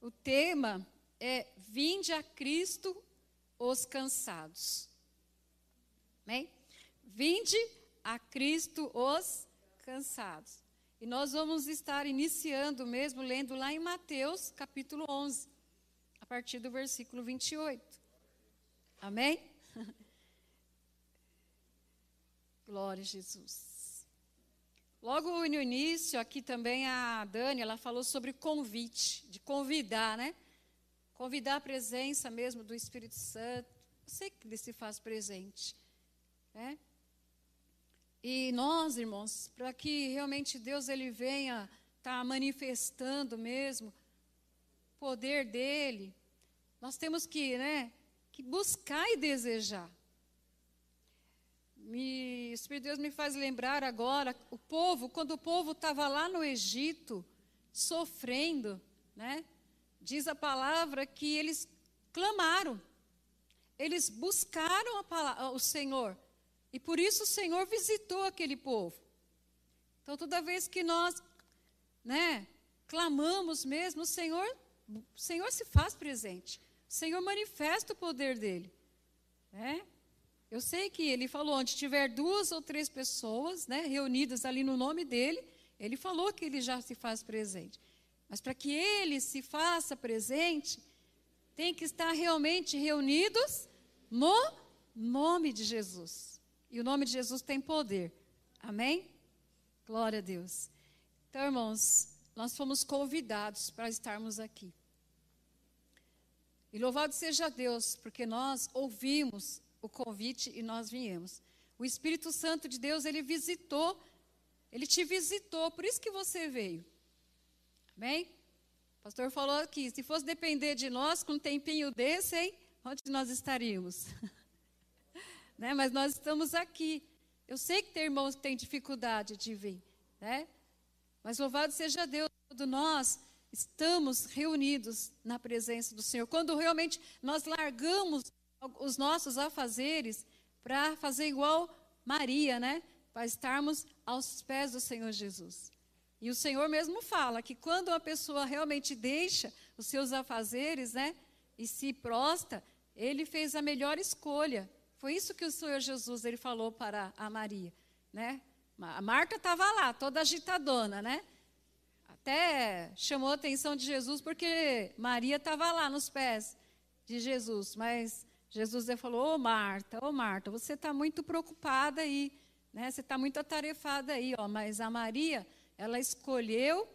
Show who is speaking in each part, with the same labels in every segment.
Speaker 1: O tema é Vinde a Cristo os cansados. Amém? Vinde a Cristo os cansados. E nós vamos estar iniciando mesmo, lendo lá em Mateus, capítulo 11, a partir do versículo 28. Amém? Glória a Jesus. Logo no início, aqui também a Dani, ela falou sobre convite, de convidar, né? Convidar a presença mesmo do Espírito Santo. Eu sei que ele se faz presente, né? E nós, irmãos, para que realmente Deus ele venha estar tá manifestando mesmo o poder dele, nós temos que, né, que buscar e desejar. Me, Espírito de Deus me faz lembrar agora o povo, quando o povo estava lá no Egito, sofrendo, né? Diz a palavra que eles clamaram, eles buscaram palavra, o Senhor. E por isso o Senhor visitou aquele povo. Então, toda vez que nós, né, clamamos mesmo, o Senhor, o Senhor se faz presente. O Senhor manifesta o poder dele, né? Eu sei que ele falou, onde tiver duas ou três pessoas, né, reunidas ali no nome dele, ele falou que ele já se faz presente. Mas para que ele se faça presente, tem que estar realmente reunidos no nome de Jesus. E o nome de Jesus tem poder. Amém? Glória a Deus. Então, irmãos, nós fomos convidados para estarmos aqui. E louvado seja Deus, porque nós ouvimos o convite e nós viemos. O Espírito Santo de Deus, ele visitou, ele te visitou, por isso que você veio. Amém? O pastor falou aqui, se fosse depender de nós, com um tempinho desse, hein, onde nós estaríamos? né? Mas nós estamos aqui. Eu sei que tem irmãos que têm dificuldade de vir, né? Mas louvado seja Deus, quando nós estamos reunidos na presença do Senhor, quando realmente nós largamos os nossos afazeres para fazer igual Maria, né? Para estarmos aos pés do Senhor Jesus. E o Senhor mesmo fala que quando uma pessoa realmente deixa os seus afazeres, né? E se prosta, ele fez a melhor escolha. Foi isso que o Senhor Jesus ele falou para a Maria, né? A Marta estava lá, toda agitadona, né? Até chamou a atenção de Jesus porque Maria estava lá nos pés de Jesus, mas Jesus falou: Ô oh, Marta, ô oh, Marta, você está muito preocupada aí, né? Você está muito atarefada aí, ó. Mas a Maria, ela escolheu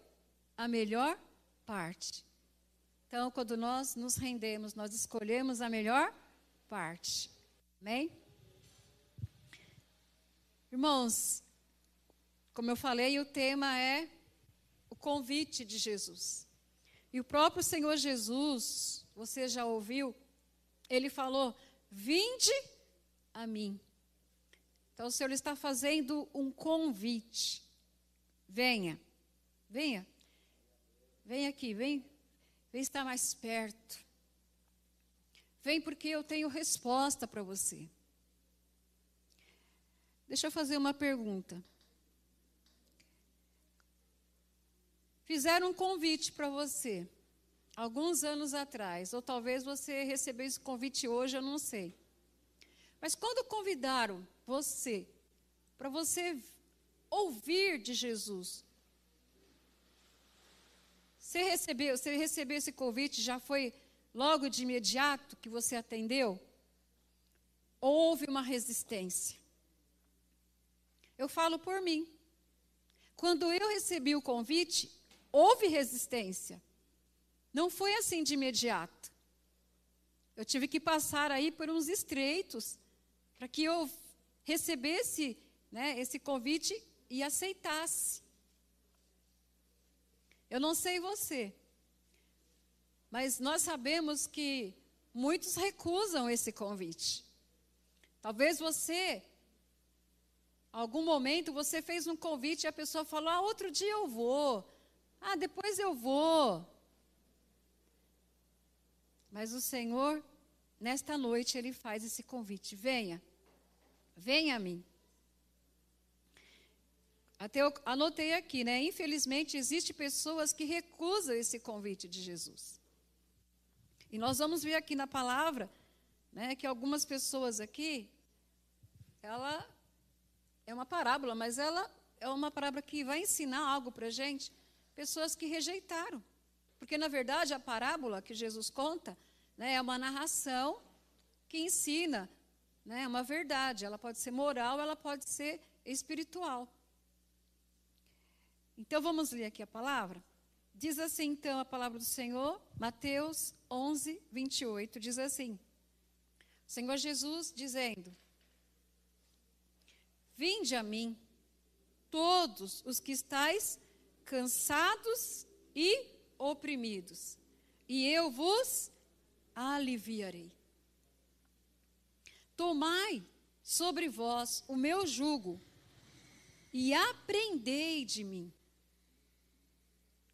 Speaker 1: a melhor parte. Então, quando nós nos rendemos, nós escolhemos a melhor parte. Amém? Irmãos, como eu falei, o tema é o convite de Jesus. E o próprio Senhor Jesus, você já ouviu, ele falou: Vinde a mim. Então o Senhor está fazendo um convite. Venha, venha, venha aqui, vem, vem estar mais perto. Vem porque eu tenho resposta para você. Deixa eu fazer uma pergunta. Fizeram um convite para você alguns anos atrás, ou talvez você recebeu esse convite hoje, eu não sei. Mas quando convidaram você para você ouvir de Jesus, você recebeu, você recebeu esse convite, já foi logo de imediato que você atendeu? Ou houve uma resistência? Eu falo por mim. Quando eu recebi o convite, houve resistência. Não foi assim de imediato. Eu tive que passar aí por uns estreitos para que eu recebesse né, esse convite e aceitasse. Eu não sei você, mas nós sabemos que muitos recusam esse convite. Talvez você, algum momento, você fez um convite e a pessoa falou: ah, outro dia eu vou. Ah, depois eu vou. Mas o Senhor, nesta noite, Ele faz esse convite: venha, venha a mim. Até eu anotei aqui, né? Infelizmente, existem pessoas que recusam esse convite de Jesus. E nós vamos ver aqui na palavra, né, que algumas pessoas aqui, ela é uma parábola, mas ela é uma parábola que vai ensinar algo para a gente. Pessoas que rejeitaram. Porque, na verdade, a parábola que Jesus conta né, é uma narração que ensina né, uma verdade. Ela pode ser moral, ela pode ser espiritual. Então, vamos ler aqui a palavra? Diz assim, então, a palavra do Senhor, Mateus 11, 28, diz assim: o Senhor Jesus dizendo: Vinde a mim, todos os que estáis cansados e oprimidos, e eu vos aliviarei. Tomai sobre vós o meu jugo e aprendei de mim.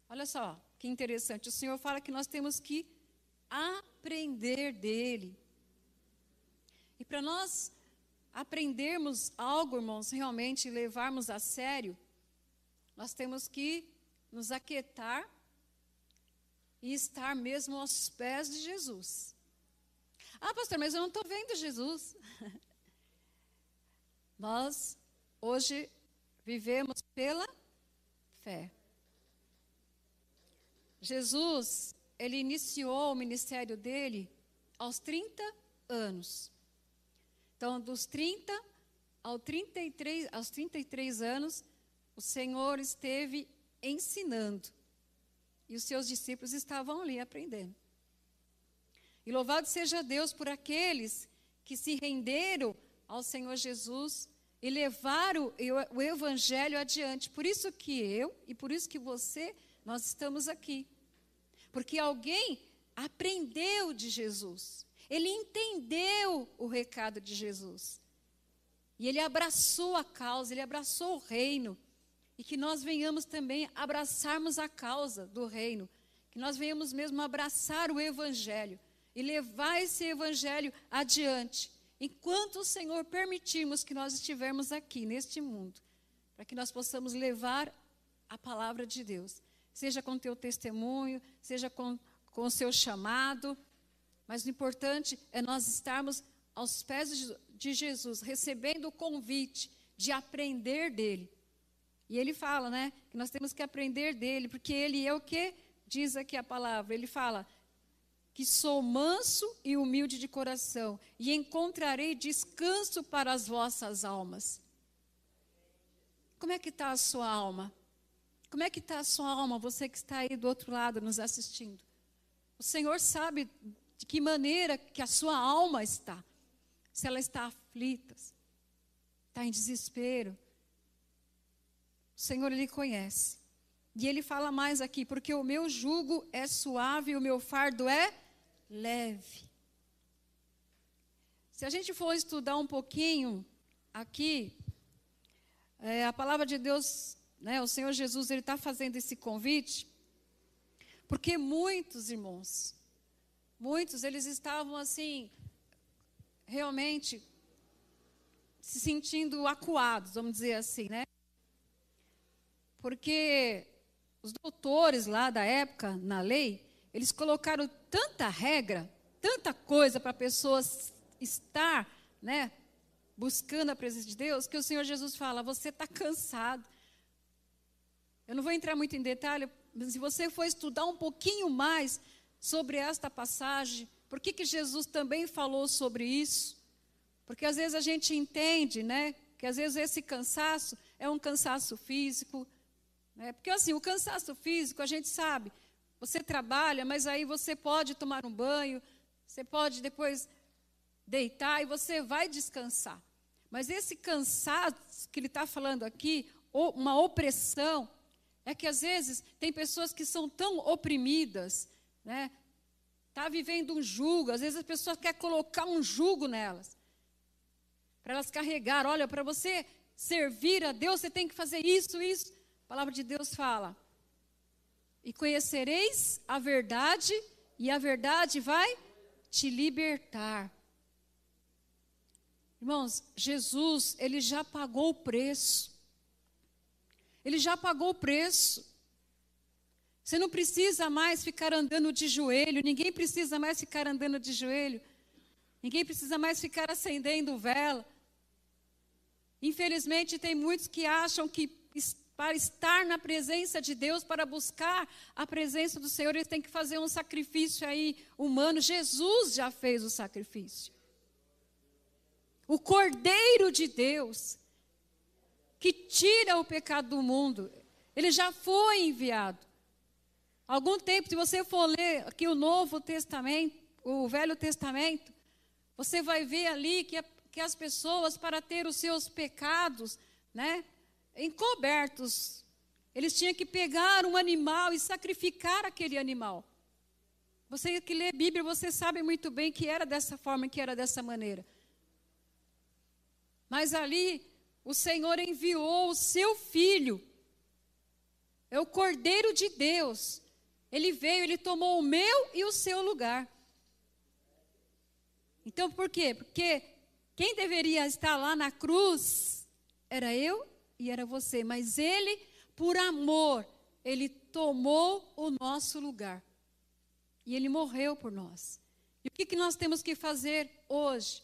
Speaker 1: Olha só, que interessante. O Senhor fala que nós temos que aprender dele. E para nós aprendermos algo, irmãos, realmente levarmos a sério, nós temos que nos aquietar e estar mesmo aos pés de Jesus. Ah, pastor, mas eu não estou vendo Jesus. Nós, hoje, vivemos pela fé. Jesus, ele iniciou o ministério dele aos 30 anos. Então, dos 30 ao 33, aos 33 anos, o Senhor esteve ensinando. E os seus discípulos estavam ali aprendendo. E louvado seja Deus por aqueles que se renderam ao Senhor Jesus e levaram o evangelho adiante. Por isso que eu e por isso que você, nós estamos aqui. Porque alguém aprendeu de Jesus. Ele entendeu o recado de Jesus. E ele abraçou a causa, ele abraçou o reino. E que nós venhamos também abraçarmos a causa do reino. Que nós venhamos mesmo abraçar o evangelho e levar esse evangelho adiante, enquanto o Senhor permitirmos que nós estivermos aqui neste mundo, para que nós possamos levar a palavra de Deus, seja com teu testemunho, seja com, com o seu chamado, mas o importante é nós estarmos aos pés de Jesus, recebendo o convite de aprender dele. E ele fala, né, que nós temos que aprender dele, porque ele é o que diz aqui a palavra. Ele fala: que sou manso e humilde de coração, e encontrarei descanso para as vossas almas. Como é que está a sua alma? Como é que está a sua alma, você que está aí do outro lado nos assistindo? O Senhor sabe de que maneira que a sua alma está. Se ela está aflita, está em desespero. O Senhor Ele conhece. E Ele fala mais aqui, porque o meu jugo é suave e o meu fardo é leve. Se a gente for estudar um pouquinho aqui, é, a palavra de Deus, né, o Senhor Jesus, ele está fazendo esse convite, porque muitos irmãos, muitos, eles estavam assim, realmente se sentindo acuados, vamos dizer assim, né? Porque os doutores lá da época, na lei, eles colocaram tanta regra, tanta coisa para a pessoa estar, né, buscando a presença de Deus, que o Senhor Jesus fala: você está cansado. Eu não vou entrar muito em detalhe, mas se você for estudar um pouquinho mais sobre esta passagem, por que, que Jesus também falou sobre isso? Porque às vezes a gente entende, né, que às vezes esse cansaço é um cansaço físico, né? Porque assim, o cansaço físico, a gente sabe, você trabalha, mas aí você pode tomar um banho, você pode depois deitar e você vai descansar. Mas esse cansaço que ele está falando aqui, uma opressão, é que às vezes tem pessoas que são tão oprimidas, né? Está vivendo um jugo, às vezes a pessoa quer colocar um jugo nelas, para elas carregar. Olha, para você servir a Deus, você tem que fazer isso, isso. A palavra de Deus fala: e conhecereis a verdade, e a verdade vai te libertar. Irmãos, Jesus, ele já pagou o preço. Ele já pagou o preço. Você não precisa mais ficar andando de joelho, ninguém precisa mais ficar andando de joelho. Ninguém precisa mais ficar acendendo vela. Infelizmente, tem muitos que acham que para estar na presença de Deus, para buscar a presença do Senhor, eles têm que fazer um sacrifício aí humano. Jesus já fez o sacrifício. O Cordeiro de Deus, que tira o pecado do mundo, ele já foi enviado. Algum tempo, se você for ler aqui o Novo Testamento, o Velho Testamento, você vai ver ali que, que as pessoas, para ter os seus pecados, né, encobertos, eles tinham que pegar um animal e sacrificar aquele animal. Você que lê Bíblia, você sabe muito bem que era dessa forma, que era dessa maneira. Mas ali, o Senhor enviou o seu filho, é o Cordeiro de Deus. Ele veio, ele tomou o meu e o seu lugar. Então, por quê? Porque quem deveria estar lá na cruz era eu e era você, mas ele, por amor, ele tomou o nosso lugar. E ele morreu por nós. E o que, que nós temos que fazer hoje?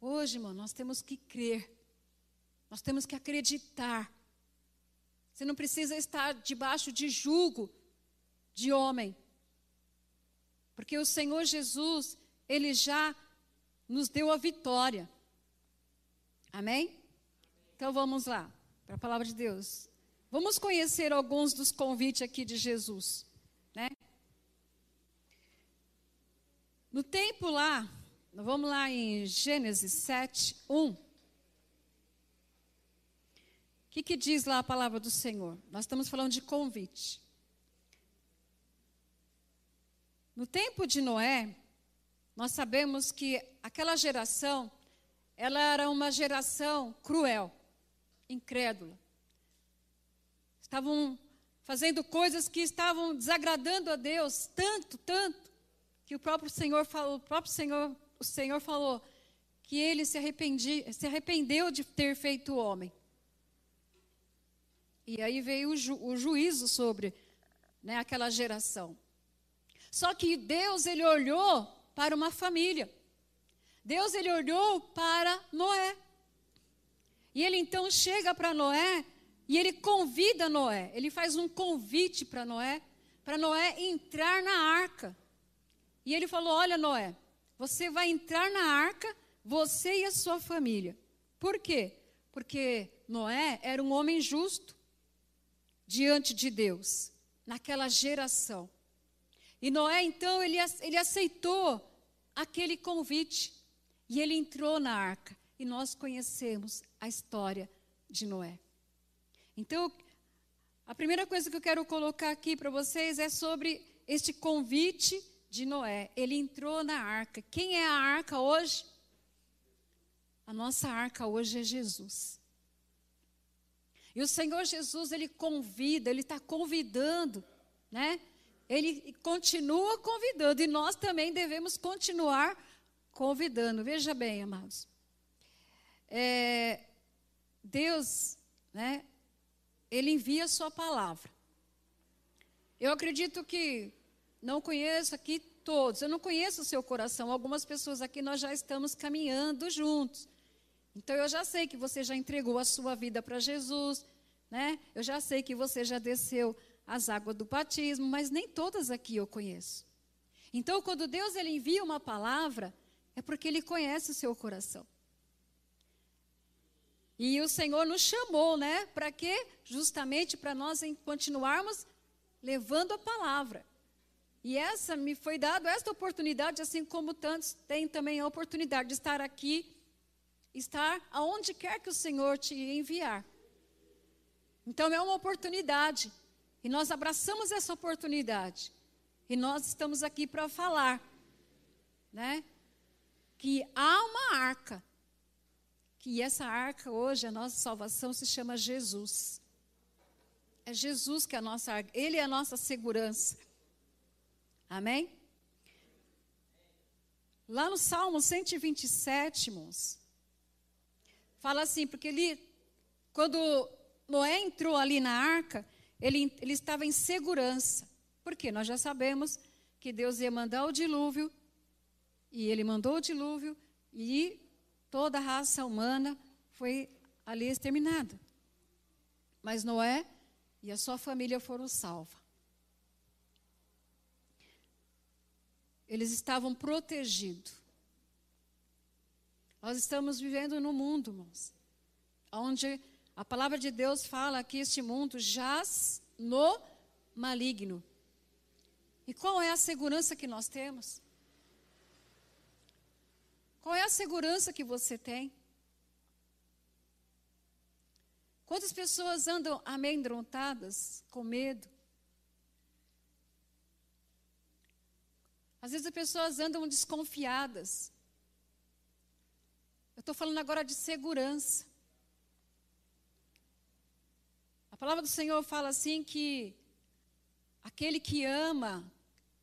Speaker 1: Hoje, irmão, nós temos que crer. Nós temos que acreditar. Você não precisa estar debaixo de julgo de homem. Porque o Senhor Jesus, ele já nos deu a vitória. Amém? Então vamos lá, para a palavra de Deus. Vamos conhecer alguns dos convites aqui de Jesus, né? No tempo lá, vamos lá em Gênesis 7, 1. O que, que diz lá a palavra do Senhor? Nós estamos falando de convite. No tempo de Noé, nós sabemos que aquela geração, ela era uma geração cruel, incrédula. Estavam fazendo coisas que estavam desagradando a Deus tanto, tanto, que o próprio Senhor falou, o próprio Senhor, o Senhor falou que ele se, se arrependeu de ter feito o homem. E aí veio o, ju, o juízo sobre né, aquela geração. Só que Deus ele olhou para uma família. Deus ele olhou para Noé. E ele então chega para Noé e ele convida Noé. Ele faz um convite para Noé, para Noé entrar na arca. E ele falou: Olha, Noé, você vai entrar na arca, você e a sua família. Por quê? Porque Noé era um homem justo diante de Deus, naquela geração. E Noé, então, ele, ele aceitou aquele convite. E ele entrou na arca. E nós conhecemos a história de Noé. Então, a primeira coisa que eu quero colocar aqui para vocês é sobre este convite de Noé. Ele entrou na arca. Quem é a arca hoje? A nossa arca hoje é Jesus. E o Senhor Jesus, ele convida, ele está convidando, né? ele continua convidando e nós também devemos continuar convidando. Veja bem, amados. É, Deus, né, ele envia a sua palavra. Eu acredito que não conheço aqui todos, eu não conheço o seu coração. Algumas pessoas aqui nós já estamos caminhando juntos. Então eu já sei que você já entregou a sua vida para Jesus, né? Eu já sei que você já desceu as águas do batismo, mas nem todas aqui eu conheço. Então, quando Deus ele envia uma palavra, é porque ele conhece o seu coração. E o Senhor nos chamou, né? Para quê? Justamente para nós continuarmos levando a palavra. E essa me foi dada esta oportunidade, assim como tantos têm também a oportunidade de estar aqui, estar aonde quer que o Senhor te enviar. Então é uma oportunidade. E nós abraçamos essa oportunidade. E nós estamos aqui para falar, né? Que há uma arca. Que essa arca hoje, a nossa salvação se chama Jesus. É Jesus que é a nossa arca. Ele é a nossa segurança. Amém? Lá no Salmo 127, irmãos, fala assim, porque ele, quando Noé entrou ali na arca, ele, ele estava em segurança. Porque nós já sabemos que Deus ia mandar o dilúvio, e ele mandou o dilúvio, e toda a raça humana foi ali exterminada. Mas Noé e a sua família foram salvos. Eles estavam protegidos. Nós estamos vivendo no mundo, irmãos, onde a palavra de Deus fala que este mundo jaz no maligno. E qual é a segurança que nós temos? Qual é a segurança que você tem? Quantas pessoas andam amedrontadas, com medo? Às vezes as pessoas andam desconfiadas. Eu estou falando agora de segurança. A palavra do Senhor fala assim que aquele que ama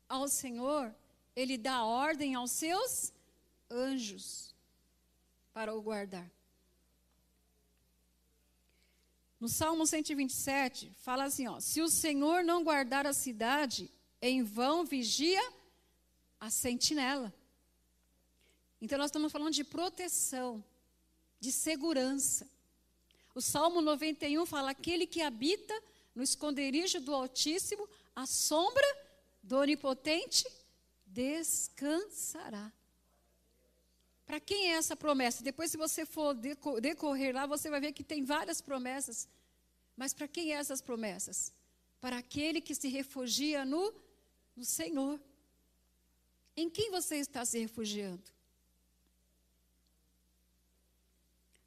Speaker 1: ao Senhor, ele dá ordem aos seus anjos para o guardar. No Salmo 127, fala assim: ó, se o Senhor não guardar a cidade, em vão vigia a sentinela. Então, nós estamos falando de proteção, de segurança. O Salmo 91 fala: aquele que habita no esconderijo do Altíssimo, a sombra do Onipotente descansará. Para quem é essa promessa? Depois, se você for decorrer lá, você vai ver que tem várias promessas. Mas para quem é essas promessas? Para aquele que se refugia no, no Senhor. Em quem você está se refugiando?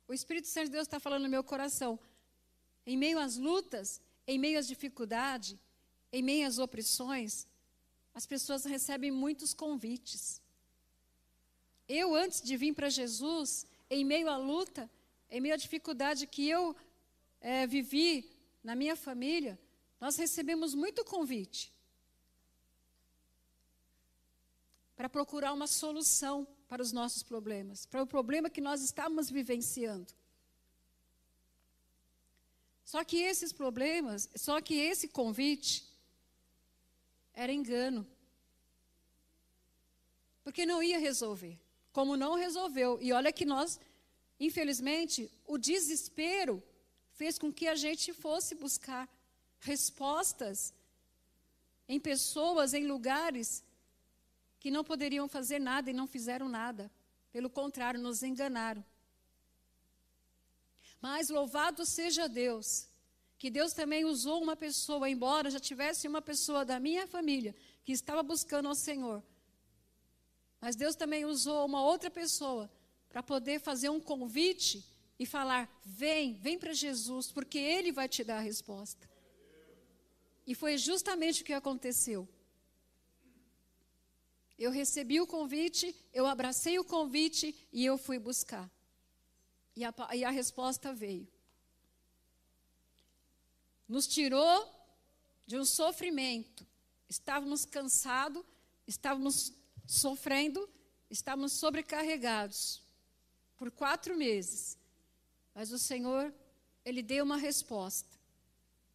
Speaker 1: O Espírito Santo de Deus está falando no meu coração. Em meio às lutas, em meio às dificuldades, em meio às opressões, as pessoas recebem muitos convites. Eu, antes de vir para Jesus, em meio à luta, em meio à dificuldade que eu é, vivi na minha família, nós recebemos muito convite para procurar uma solução para os nossos problemas, para o problema que nós estávamos vivenciando. Só que esses problemas, só que esse convite era engano. Porque não ia resolver como não resolveu. E olha que nós, infelizmente, o desespero fez com que a gente fosse buscar respostas em pessoas, em lugares que não poderiam fazer nada e não fizeram nada. Pelo contrário, nos enganaram. Mas louvado seja Deus, que Deus também usou uma pessoa, embora já tivesse uma pessoa da minha família que estava buscando ao Senhor, mas Deus também usou uma outra pessoa para poder fazer um convite e falar: vem, vem para Jesus, porque Ele vai te dar a resposta. E foi justamente o que aconteceu. Eu recebi o convite, eu abracei o convite e eu fui buscar. E a, e a resposta veio. Nos tirou de um sofrimento. Estávamos cansados, estávamos sofrendo, estávamos sobrecarregados por quatro meses. Mas o Senhor, Ele deu uma resposta.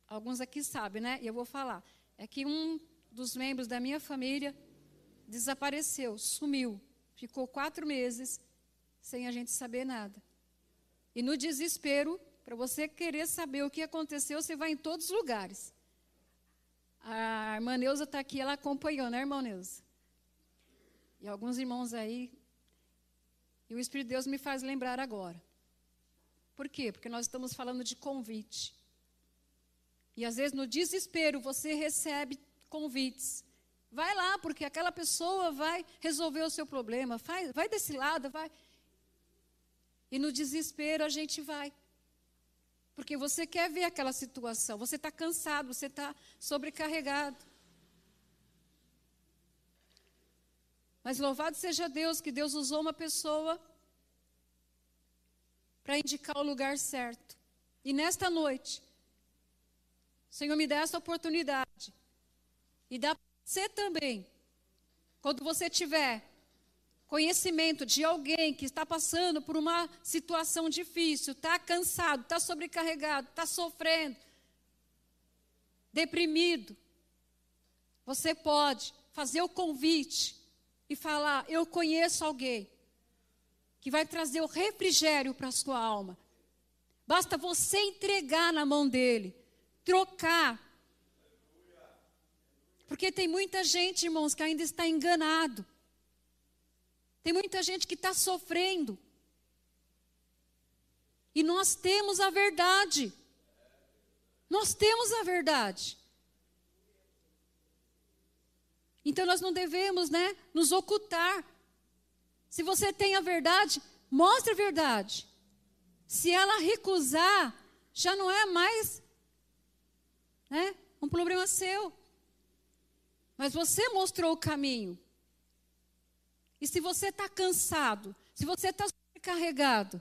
Speaker 1: Alguns aqui sabem, né? E eu vou falar. É que um dos membros da minha família desapareceu, sumiu. Ficou quatro meses sem a gente saber nada. E no desespero, para você querer saber o que aconteceu, você vai em todos os lugares. A irmã Neuza está aqui, ela acompanhou, né, irmã Neuza? E alguns irmãos aí. E o Espírito de Deus me faz lembrar agora. Por quê? Porque nós estamos falando de convite. E às vezes no desespero você recebe convites. Vai lá, porque aquela pessoa vai resolver o seu problema. Vai, vai desse lado, vai. E no desespero a gente vai. Porque você quer ver aquela situação. Você está cansado, você está sobrecarregado. Mas louvado seja Deus que Deus usou uma pessoa para indicar o lugar certo. E nesta noite, o Senhor me dá essa oportunidade. E dá para você também. Quando você tiver conhecimento de alguém que está passando por uma situação difícil, está cansado, está sobrecarregado, está sofrendo, deprimido, você pode fazer o convite e falar: Eu conheço alguém que vai trazer o refrigério para a sua alma. Basta você entregar na mão dele, trocar. Porque tem muita gente, irmãos, que ainda está enganado. Tem muita gente que está sofrendo. E nós temos a verdade. Nós temos a verdade. Então nós não devemos, né, nos ocultar. Se você tem a verdade, mostre a verdade. Se ela recusar, já não é mais né, um problema seu. Mas você mostrou o caminho. E se você está cansado, se você está sobrecarregado,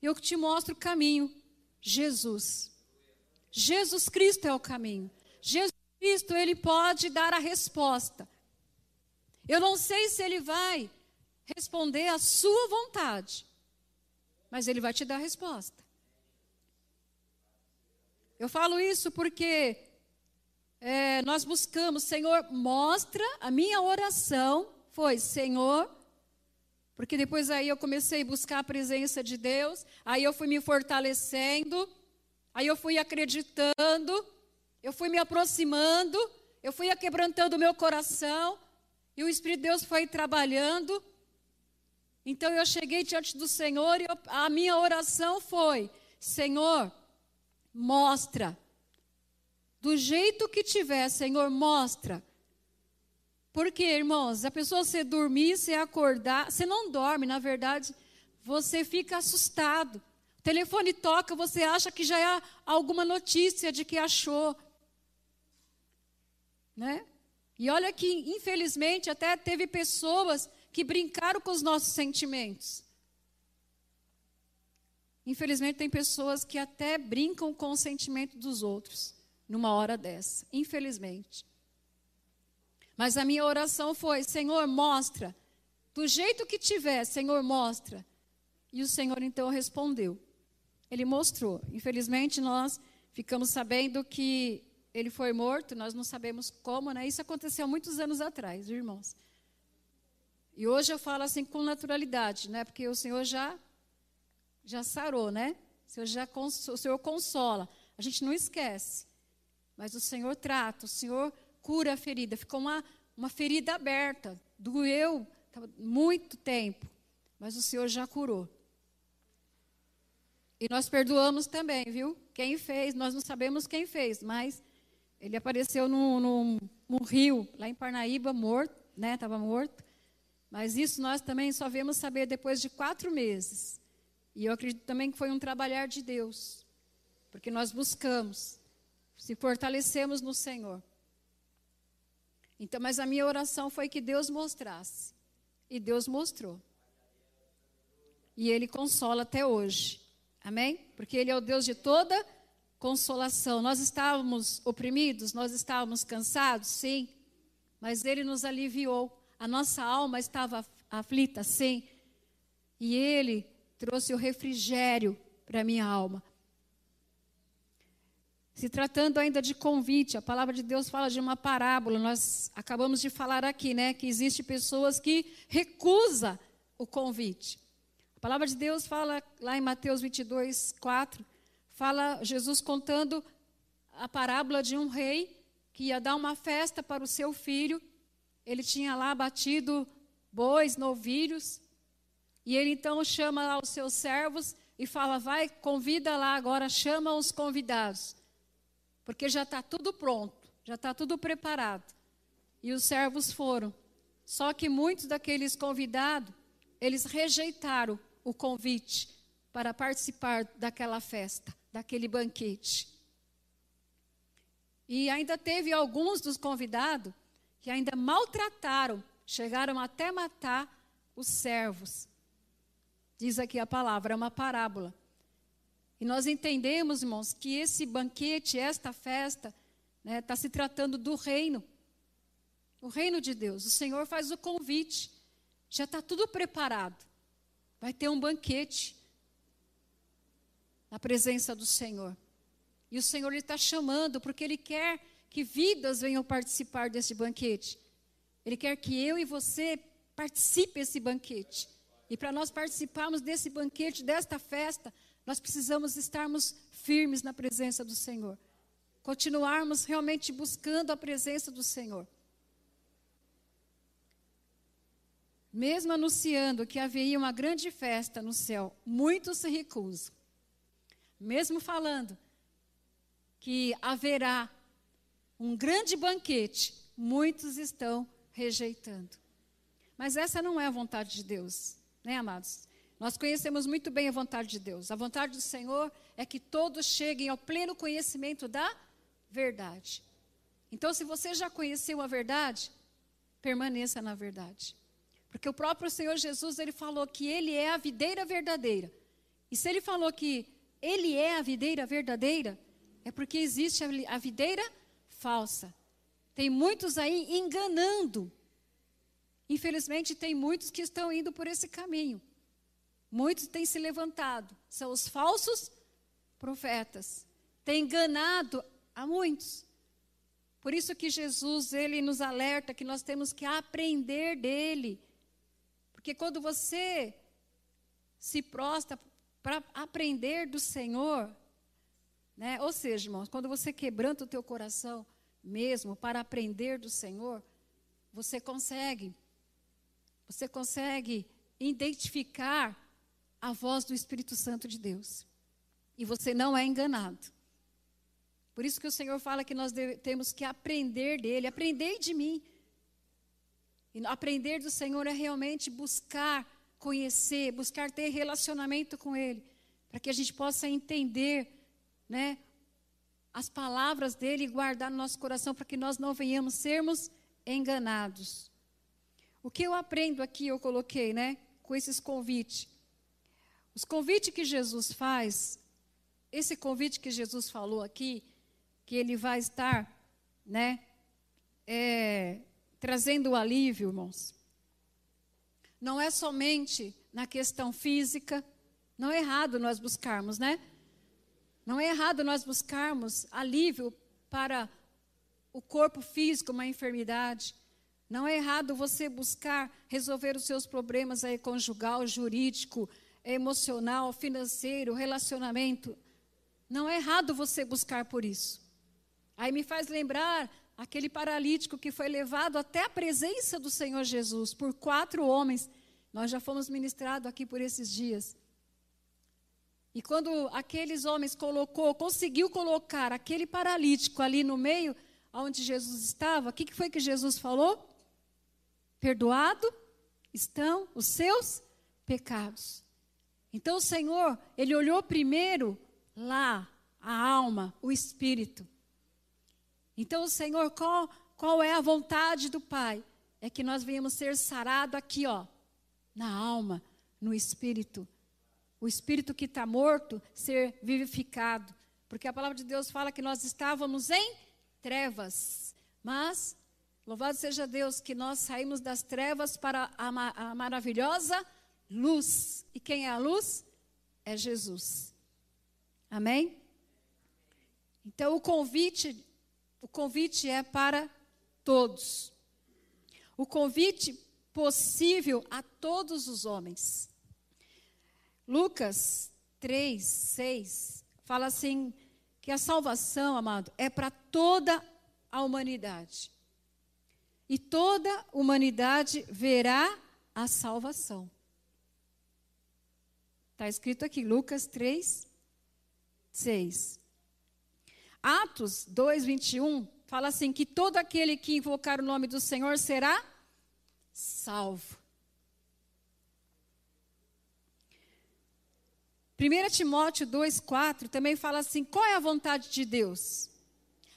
Speaker 1: eu te mostro o caminho. Jesus. Jesus Cristo é o caminho. Jesus Cristo, ele pode dar a resposta. Eu não sei se ele vai responder à sua vontade, mas ele vai te dar a resposta. Eu falo isso porque é, nós buscamos, Senhor, mostra a minha oração foi, Senhor, porque depois aí eu comecei a buscar a presença de Deus, aí eu fui me fortalecendo, aí eu fui acreditando, eu fui me aproximando, eu fui quebrantando o meu coração, e o Espírito de Deus foi trabalhando. Então eu cheguei diante do Senhor e eu, a minha oração foi: Senhor, mostra. Do jeito que tiver, Senhor, mostra. Porque, irmãos, a pessoa se dormir, se acordar, você não dorme, na verdade, você fica assustado. O telefone toca, você acha que já é alguma notícia de que achou. Né? E olha que, infelizmente, até teve pessoas que brincaram com os nossos sentimentos. Infelizmente, tem pessoas que até brincam com o sentimento dos outros numa hora dessa. Infelizmente. Mas a minha oração foi: Senhor, mostra. Do jeito que tiver, Senhor, mostra. E o Senhor então respondeu. Ele mostrou. Infelizmente, nós ficamos sabendo que ele foi morto, nós não sabemos como, né? Isso aconteceu muitos anos atrás, irmãos. E hoje eu falo assim com naturalidade, né? Porque o Senhor já já sarou, né? O Senhor já o Senhor consola. A gente não esquece. Mas o Senhor trata, o Senhor cura a ferida. Ficou uma, uma ferida aberta. Doeu muito tempo. Mas o Senhor já curou. E nós perdoamos também, viu? Quem fez, nós não sabemos quem fez, mas ele apareceu num, num, num rio, lá em Parnaíba, morto, né? Estava morto. Mas isso nós também só vemos saber depois de quatro meses. E eu acredito também que foi um trabalhar de Deus. Porque nós buscamos, se fortalecemos no Senhor. Então, mas a minha oração foi que Deus mostrasse. E Deus mostrou. E Ele consola até hoje. Amém? Porque Ele é o Deus de toda consolação. Nós estávamos oprimidos, nós estávamos cansados, sim, mas Ele nos aliviou. A nossa alma estava aflita, sim, e Ele trouxe o refrigério para minha alma. Se tratando ainda de convite, a palavra de Deus fala de uma parábola. Nós acabamos de falar aqui, né, que existe pessoas que recusa o convite. A palavra de Deus fala lá em Mateus 22, 4, fala Jesus contando a parábola de um rei que ia dar uma festa para o seu filho. Ele tinha lá batido bois, novilhos, e ele então chama lá os seus servos e fala: Vai, convida lá agora, chama os convidados, porque já está tudo pronto, já está tudo preparado. E os servos foram. Só que muitos daqueles convidados, eles rejeitaram o convite para participar daquela festa daquele banquete. E ainda teve alguns dos convidados que ainda maltrataram, chegaram até matar os servos. Diz aqui a palavra, é uma parábola. E nós entendemos, irmãos, que esse banquete, esta festa, está né, tá se tratando do reino. O reino de Deus. O Senhor faz o convite. Já está tudo preparado. Vai ter um banquete na presença do Senhor. E o Senhor está chamando, porque Ele quer que vidas venham participar desse banquete. Ele quer que eu e você participe desse banquete. E para nós participarmos desse banquete, desta festa, nós precisamos estarmos firmes na presença do Senhor. Continuarmos realmente buscando a presença do Senhor. Mesmo anunciando que haveria uma grande festa no céu, muitos se recusam. Mesmo falando que haverá um grande banquete, muitos estão rejeitando. Mas essa não é a vontade de Deus, né, amados? Nós conhecemos muito bem a vontade de Deus. A vontade do Senhor é que todos cheguem ao pleno conhecimento da verdade. Então, se você já conheceu a verdade, permaneça na verdade. Porque o próprio Senhor Jesus, ele falou que ele é a videira verdadeira. E se ele falou que ele é a videira verdadeira, é porque existe a videira falsa. Tem muitos aí enganando. Infelizmente, tem muitos que estão indo por esse caminho. Muitos têm se levantado. São os falsos profetas. Têm enganado a muitos. Por isso que Jesus, ele nos alerta que nós temos que aprender dele. Porque quando você se prostra para aprender do Senhor, né? Ou seja, irmãos, quando você quebranta o teu coração mesmo para aprender do Senhor, você consegue você consegue identificar a voz do Espírito Santo de Deus. E você não é enganado. Por isso que o Senhor fala que nós deve, temos que aprender dele, aprender de mim. E aprender do Senhor é realmente buscar conhecer, buscar ter relacionamento com ele, para que a gente possa entender, né, as palavras dele e guardar no nosso coração para que nós não venhamos sermos enganados. O que eu aprendo aqui, eu coloquei, né, com esses convites. Os convites que Jesus faz, esse convite que Jesus falou aqui, que ele vai estar, né, é, trazendo o alívio, irmãos. Não é somente na questão física, não é errado nós buscarmos, né? Não é errado nós buscarmos alívio para o corpo físico, uma enfermidade. Não é errado você buscar resolver os seus problemas aí conjugal, jurídico, emocional, financeiro, relacionamento. Não é errado você buscar por isso. Aí me faz lembrar aquele paralítico que foi levado até a presença do Senhor Jesus por quatro homens. Nós já fomos ministrados aqui por esses dias. E quando aqueles homens colocou, conseguiu colocar aquele paralítico ali no meio onde Jesus estava, o que foi que Jesus falou? perdoado estão os seus pecados. Então o Senhor, ele olhou primeiro lá a alma, o espírito. Então Senhor, qual, qual é a vontade do Pai? É que nós venhamos ser sarados aqui, ó, na alma, no espírito. O espírito que está morto ser vivificado. Porque a palavra de Deus fala que nós estávamos em trevas, mas Louvado seja Deus que nós saímos das trevas para a, ma a maravilhosa luz. E quem é a luz? É Jesus. Amém? Então o convite, o convite é para todos. O convite possível a todos os homens. Lucas 3, 6 fala assim que a salvação, amado, é para toda a humanidade e toda a humanidade verá a salvação. Está escrito aqui, Lucas 3, 6. Atos 2, 21 fala assim: que todo aquele que invocar o nome do Senhor será salvo. 1 Timóteo 2,4 também fala assim: qual é a vontade de Deus?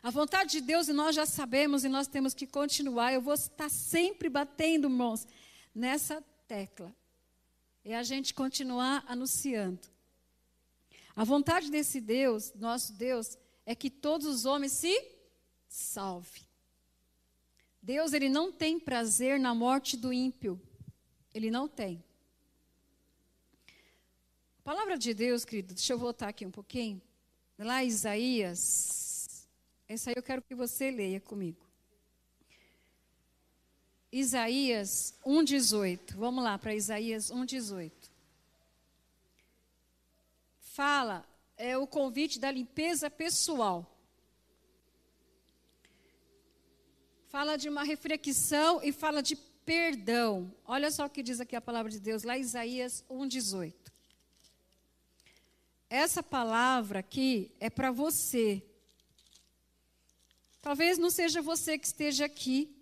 Speaker 1: A vontade de Deus, e nós já sabemos, e nós temos que continuar. Eu vou estar sempre batendo, irmãos, nessa tecla. É a gente continuar anunciando. A vontade desse Deus, nosso Deus, é que todos os homens se salvem. Deus, ele não tem prazer na morte do ímpio. Ele não tem. A palavra de Deus, querido, deixa eu voltar aqui um pouquinho. lá Isaías, essa aí eu quero que você leia comigo. Isaías 1,18. Vamos lá para Isaías 1,18. Fala, é o convite da limpeza pessoal. Fala de uma reflexão e fala de perdão. Olha só o que diz aqui a palavra de Deus, lá Isaías 1,18. Essa palavra aqui é para você. Talvez não seja você que esteja aqui,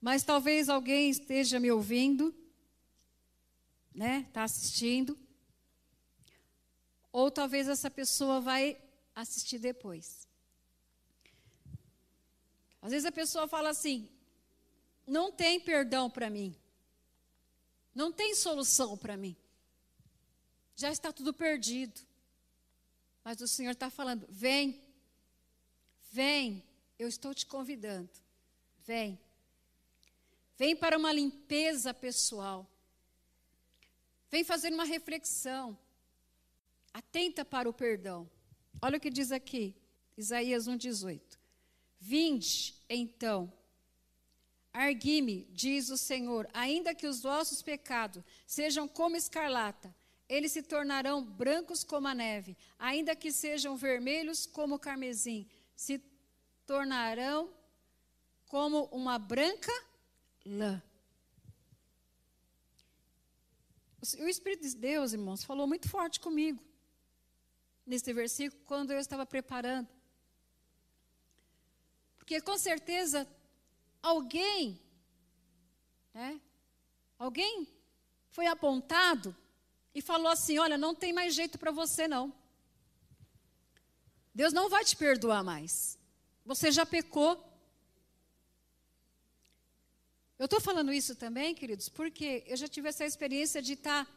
Speaker 1: mas talvez alguém esteja me ouvindo, né? Está assistindo. Ou talvez essa pessoa vai assistir depois. Às vezes a pessoa fala assim: não tem perdão para mim. Não tem solução para mim. Já está tudo perdido. Mas o Senhor está falando: vem, vem, eu estou te convidando. Vem. Vem para uma limpeza pessoal. Vem fazer uma reflexão. Atenta para o perdão. Olha o que diz aqui, Isaías 1,18. Vinde, então, Arguime, diz o Senhor, ainda que os vossos pecados sejam como escarlata, eles se tornarão brancos como a neve, ainda que sejam vermelhos como o carmesim, se tornarão como uma branca lã. O Espírito de Deus, irmãos, falou muito forte comigo nesse versículo quando eu estava preparando. Porque com certeza alguém, né? Alguém foi apontado e falou assim: Olha, não tem mais jeito para você, não. Deus não vai te perdoar mais. Você já pecou. Eu estou falando isso também, queridos, porque eu já tive essa experiência de estar tá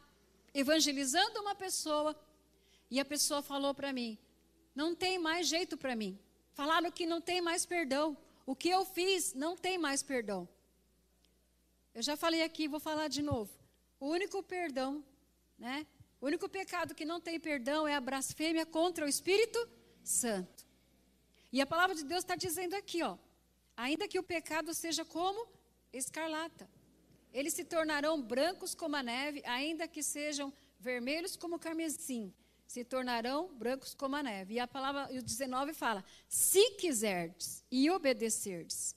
Speaker 1: evangelizando uma pessoa e a pessoa falou para mim: Não tem mais jeito para mim. Falaram que não tem mais perdão. O que eu fiz não tem mais perdão. Eu já falei aqui, vou falar de novo. O único perdão, né? O único pecado que não tem perdão é a blasfêmia contra o Espírito Santo. E a palavra de Deus está dizendo aqui, ó. Ainda que o pecado seja como escarlata, eles se tornarão brancos como a neve, ainda que sejam vermelhos como o carmesim se tornarão brancos como a neve. E a palavra, o 19 fala: se quiserdes e obedecerdes.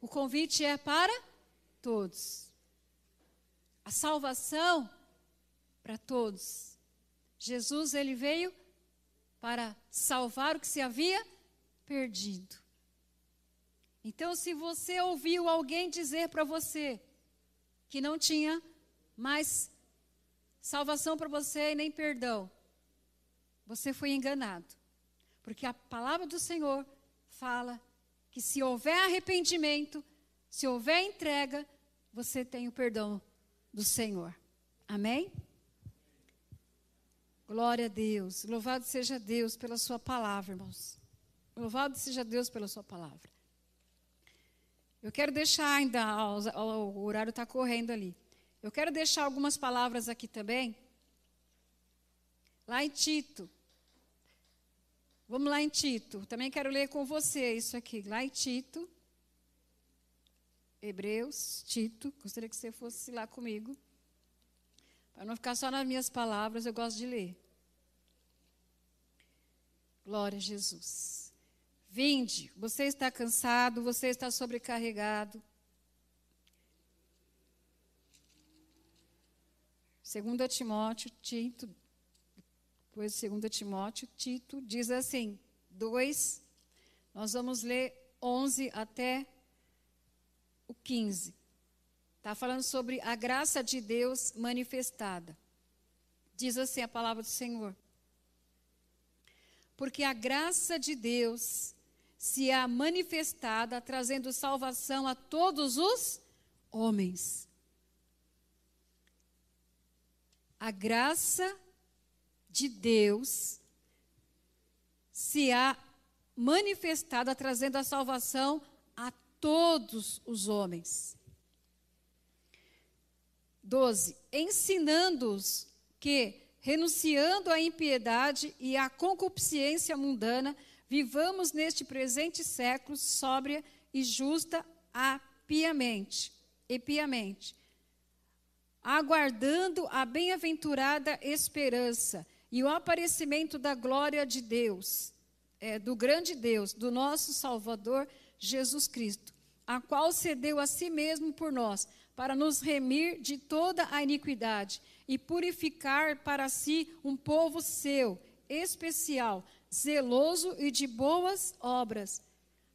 Speaker 1: O convite é para todos. A salvação para todos. Jesus ele veio para salvar o que se havia perdido. Então, se você ouviu alguém dizer para você que não tinha mais salvação para você e nem perdão. Você foi enganado. Porque a palavra do Senhor fala que se houver arrependimento, se houver entrega, você tem o perdão do Senhor. Amém? Glória a Deus. Louvado seja Deus pela sua palavra, irmãos. Louvado seja Deus pela sua palavra. Eu quero deixar ainda, o horário está correndo ali. Eu quero deixar algumas palavras aqui também. Lá em Tito. Vamos lá em Tito. Também quero ler com você isso aqui. Lá em Tito. Hebreus, Tito. Gostaria que você fosse lá comigo. Para não ficar só nas minhas palavras, eu gosto de ler. Glória a Jesus. Vinde, você está cansado, você está sobrecarregado. 2 Timóteo, Tito, depois 2 Timóteo, Tito, diz assim, 2, nós vamos ler 11 até o 15. Está falando sobre a graça de Deus manifestada. Diz assim a palavra do Senhor. Porque a graça de Deus se há manifestada, trazendo salvação a todos os homens a graça de Deus se há manifestada trazendo a salvação a todos os homens. 12. Ensinando-os que, renunciando à impiedade e à concupiscência mundana, vivamos neste presente século sóbria e justa a piamente, e piamente, aguardando a bem-aventurada esperança e o aparecimento da glória de Deus, é, do grande Deus, do nosso Salvador Jesus Cristo, a qual cedeu a si mesmo por nós, para nos remir de toda a iniquidade e purificar para si um povo seu, especial, zeloso e de boas obras.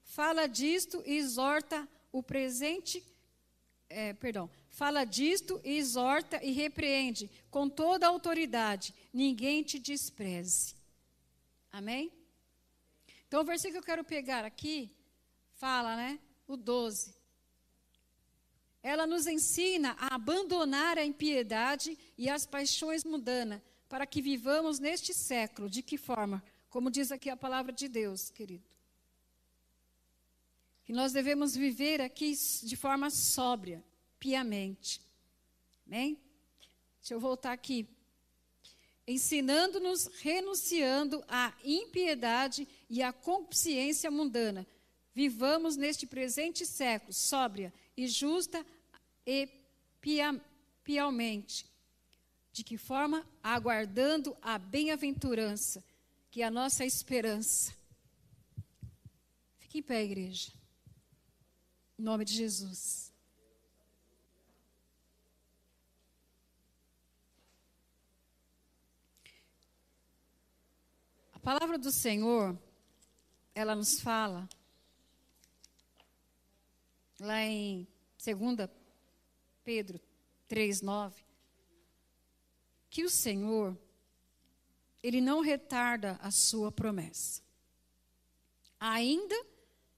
Speaker 1: Fala disto e exorta o presente, é, perdão, fala disto e exorta e repreende com toda a autoridade, ninguém te despreze. Amém? Então, o versículo que eu quero pegar aqui fala, né? O 12. Ela nos ensina a abandonar a impiedade e as paixões mundanas para que vivamos neste século. De que forma? Como diz aqui a palavra de Deus, querido. Que nós devemos viver aqui de forma sóbria, piamente. Amém? Deixa eu voltar aqui. Ensinando-nos, renunciando à impiedade e à consciência mundana. Vivamos neste presente século, sóbria e justa e pia, piamente. De que forma? Aguardando a bem-aventurança, que é a nossa esperança. Fique em pé, igreja. Em nome de Jesus. Palavra do Senhor, ela nos fala, lá em 2 Pedro 3, 9, que o Senhor, Ele não retarda a sua promessa. Ainda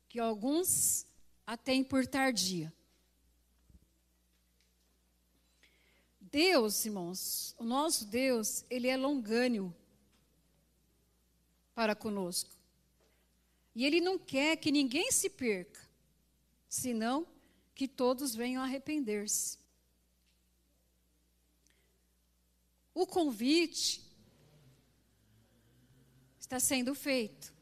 Speaker 1: que alguns a têm por tardia. Deus, irmãos, o nosso Deus, Ele é longânimo para conosco. E Ele não quer que ninguém se perca, senão que todos venham arrepender-se. O convite está sendo feito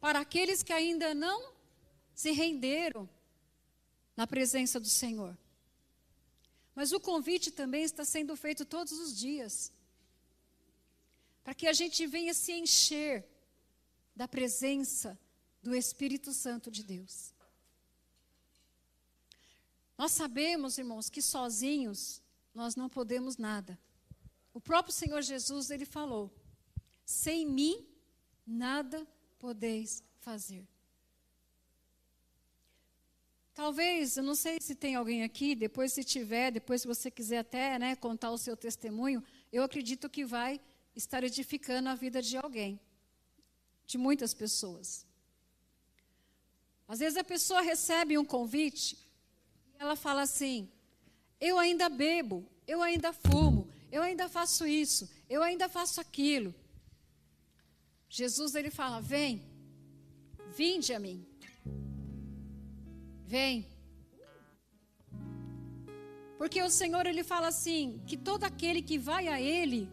Speaker 1: para aqueles que ainda não se renderam na presença do Senhor. Mas o convite também está sendo feito todos os dias para que a gente venha se encher da presença do Espírito Santo de Deus. Nós sabemos, irmãos, que sozinhos nós não podemos nada. O próprio Senhor Jesus, ele falou: sem mim nada podeis fazer. Talvez, eu não sei se tem alguém aqui, depois se tiver, depois se você quiser até né, contar o seu testemunho, eu acredito que vai estar edificando a vida de alguém, de muitas pessoas. Às vezes a pessoa recebe um convite e ela fala assim: eu ainda bebo, eu ainda fumo, eu ainda faço isso, eu ainda faço aquilo. Jesus ele fala: vem, vinde a mim, vem. Porque o Senhor ele fala assim: que todo aquele que vai a Ele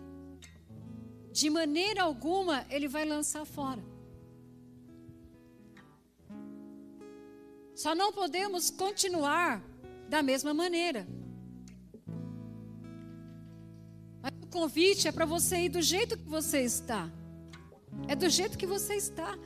Speaker 1: de maneira alguma ele vai lançar fora. Só não podemos continuar da mesma maneira. Mas o convite é para você ir do jeito que você está. É do jeito que você está.